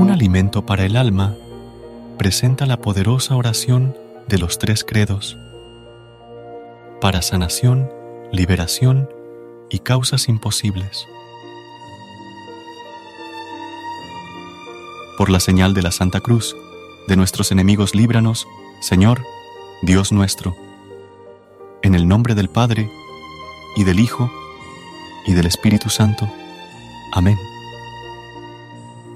Un alimento para el alma presenta la poderosa oración de los tres credos para sanación, liberación y causas imposibles. Por la señal de la Santa Cruz, de nuestros enemigos líbranos, Señor, Dios nuestro, en el nombre del Padre, y del Hijo, y del Espíritu Santo. Amén.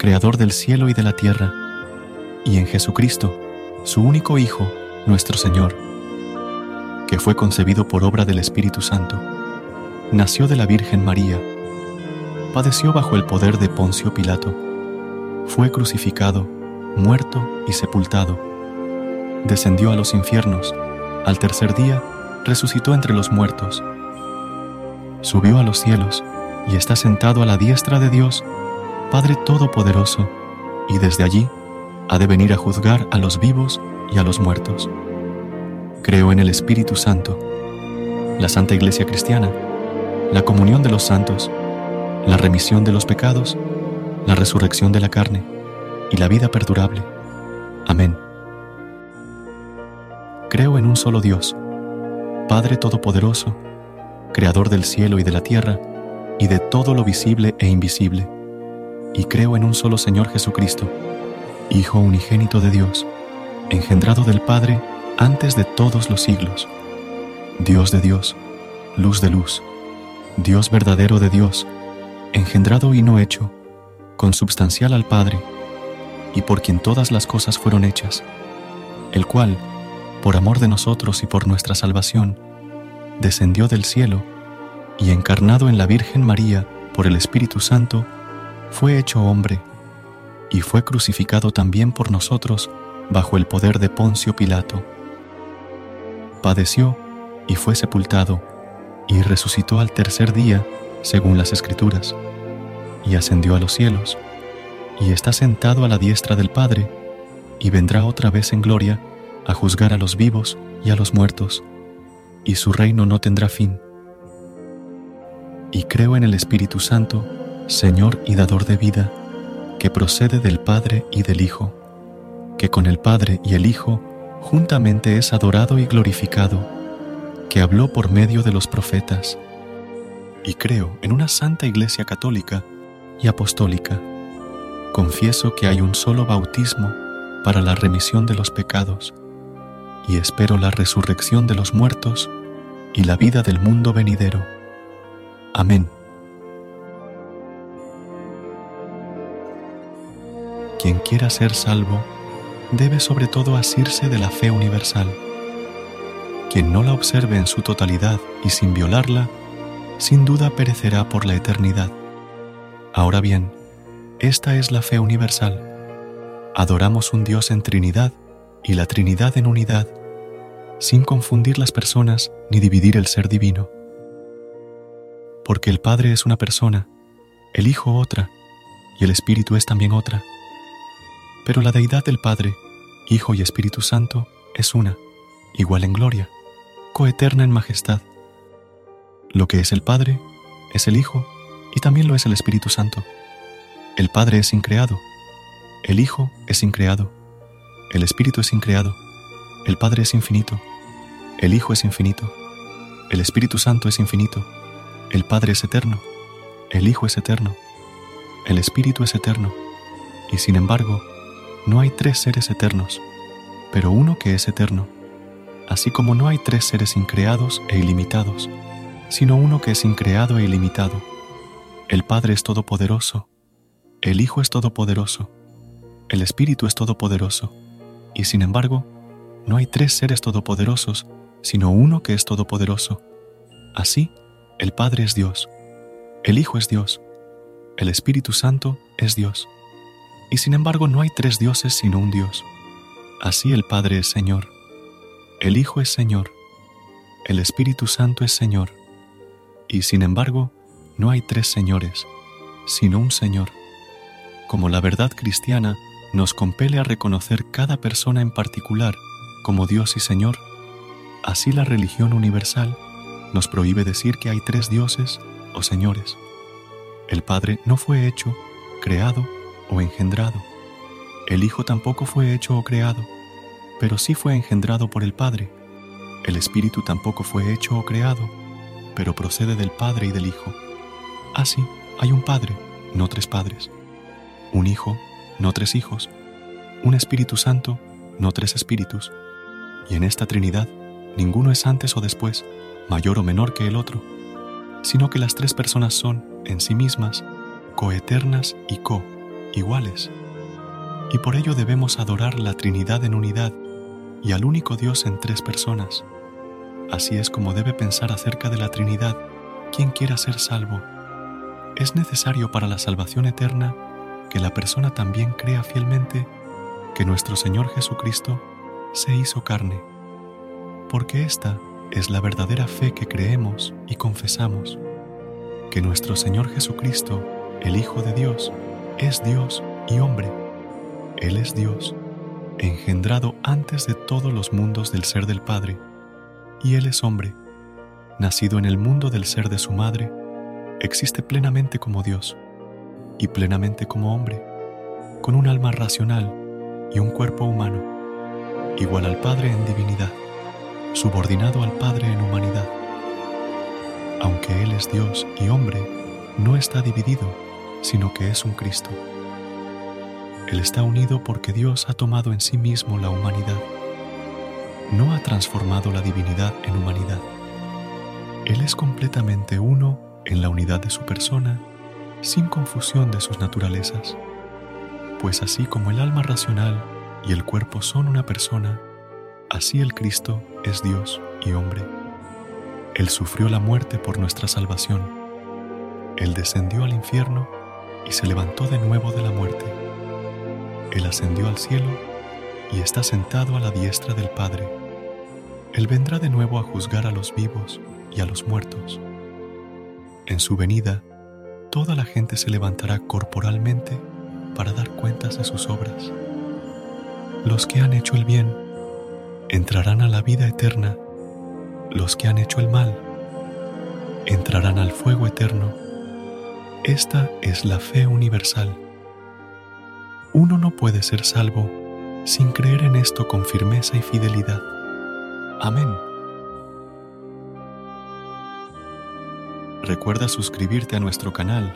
Creador del cielo y de la tierra, y en Jesucristo, su único Hijo, nuestro Señor, que fue concebido por obra del Espíritu Santo, nació de la Virgen María, padeció bajo el poder de Poncio Pilato, fue crucificado, muerto y sepultado, descendió a los infiernos, al tercer día resucitó entre los muertos, subió a los cielos y está sentado a la diestra de Dios, Padre Todopoderoso, y desde allí ha de venir a juzgar a los vivos y a los muertos. Creo en el Espíritu Santo, la Santa Iglesia Cristiana, la comunión de los santos, la remisión de los pecados, la resurrección de la carne y la vida perdurable. Amén. Creo en un solo Dios, Padre Todopoderoso, Creador del cielo y de la tierra, y de todo lo visible e invisible y creo en un solo Señor Jesucristo, Hijo unigénito de Dios, engendrado del Padre antes de todos los siglos, Dios de Dios, luz de luz, Dios verdadero de Dios, engendrado y no hecho, consubstancial al Padre, y por quien todas las cosas fueron hechas, el cual, por amor de nosotros y por nuestra salvación, descendió del cielo y encarnado en la Virgen María por el Espíritu Santo, fue hecho hombre y fue crucificado también por nosotros bajo el poder de Poncio Pilato. Padeció y fue sepultado y resucitó al tercer día según las Escrituras, y ascendió a los cielos, y está sentado a la diestra del Padre, y vendrá otra vez en gloria a juzgar a los vivos y a los muertos, y su reino no tendrá fin. Y creo en el Espíritu Santo, Señor y dador de vida, que procede del Padre y del Hijo, que con el Padre y el Hijo juntamente es adorado y glorificado, que habló por medio de los profetas. Y creo en una santa Iglesia católica y apostólica. Confieso que hay un solo bautismo para la remisión de los pecados, y espero la resurrección de los muertos y la vida del mundo venidero. Amén. Quien quiera ser salvo debe sobre todo asirse de la fe universal. Quien no la observe en su totalidad y sin violarla, sin duda perecerá por la eternidad. Ahora bien, esta es la fe universal. Adoramos un Dios en Trinidad y la Trinidad en unidad, sin confundir las personas ni dividir el ser divino. Porque el Padre es una persona, el Hijo otra, y el Espíritu es también otra. Pero la deidad del Padre, Hijo y Espíritu Santo es una, igual en gloria, coeterna en majestad. Lo que es el Padre es el Hijo y también lo es el Espíritu Santo. El Padre es increado, el Hijo es increado, el Espíritu es increado, el Padre es infinito, el Hijo es infinito, el Espíritu Santo es infinito, el Padre es eterno, el Hijo es eterno, el Espíritu es eterno, y sin embargo, no hay tres seres eternos, pero uno que es eterno, así como no hay tres seres increados e ilimitados, sino uno que es increado e ilimitado. El Padre es todopoderoso, el Hijo es todopoderoso, el Espíritu es todopoderoso, y sin embargo, no hay tres seres todopoderosos, sino uno que es todopoderoso. Así, el Padre es Dios, el Hijo es Dios, el Espíritu Santo es Dios, y sin embargo no hay tres dioses sino un Dios. Así el Padre es Señor, el Hijo es Señor, el Espíritu Santo es Señor, y sin embargo, no hay tres señores, sino un Señor. Como la verdad cristiana nos compele a reconocer cada persona en particular como Dios y Señor, así la religión universal nos prohíbe decir que hay tres dioses o señores. El Padre no fue hecho, creado o engendrado. El Hijo tampoco fue hecho o creado, pero sí fue engendrado por el Padre. El Espíritu tampoco fue hecho o creado, pero procede del Padre y del Hijo. Así, hay un Padre, no tres padres. Un Hijo, no tres hijos. Un Espíritu Santo, no tres espíritus. Y en esta Trinidad, ninguno es antes o después, mayor o menor que el otro, sino que las tres personas son, en sí mismas, coeternas y co, iguales. Y por ello debemos adorar la Trinidad en unidad y al único Dios en tres personas, Así es como debe pensar acerca de la Trinidad quien quiera ser salvo. Es necesario para la salvación eterna que la persona también crea fielmente que nuestro Señor Jesucristo se hizo carne, porque esta es la verdadera fe que creemos y confesamos, que nuestro Señor Jesucristo, el Hijo de Dios, es Dios y hombre. Él es Dios, engendrado antes de todos los mundos del ser del Padre y Él es hombre, nacido en el mundo del ser de su madre, existe plenamente como Dios y plenamente como hombre, con un alma racional y un cuerpo humano, igual al Padre en divinidad, subordinado al Padre en humanidad. Aunque Él es Dios y hombre, no está dividido, sino que es un Cristo. Él está unido porque Dios ha tomado en sí mismo la humanidad no ha transformado la divinidad en humanidad. Él es completamente uno en la unidad de su persona, sin confusión de sus naturalezas, pues así como el alma racional y el cuerpo son una persona, así el Cristo es Dios y hombre. Él sufrió la muerte por nuestra salvación. Él descendió al infierno y se levantó de nuevo de la muerte. Él ascendió al cielo y está sentado a la diestra del Padre él vendrá de nuevo a juzgar a los vivos y a los muertos. En su venida, toda la gente se levantará corporalmente para dar cuentas de sus obras. Los que han hecho el bien entrarán a la vida eterna. Los que han hecho el mal entrarán al fuego eterno. Esta es la fe universal. Uno no puede ser salvo sin creer en esto con firmeza y fidelidad. Amén. Recuerda suscribirte a nuestro canal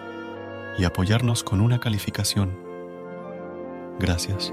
y apoyarnos con una calificación. Gracias.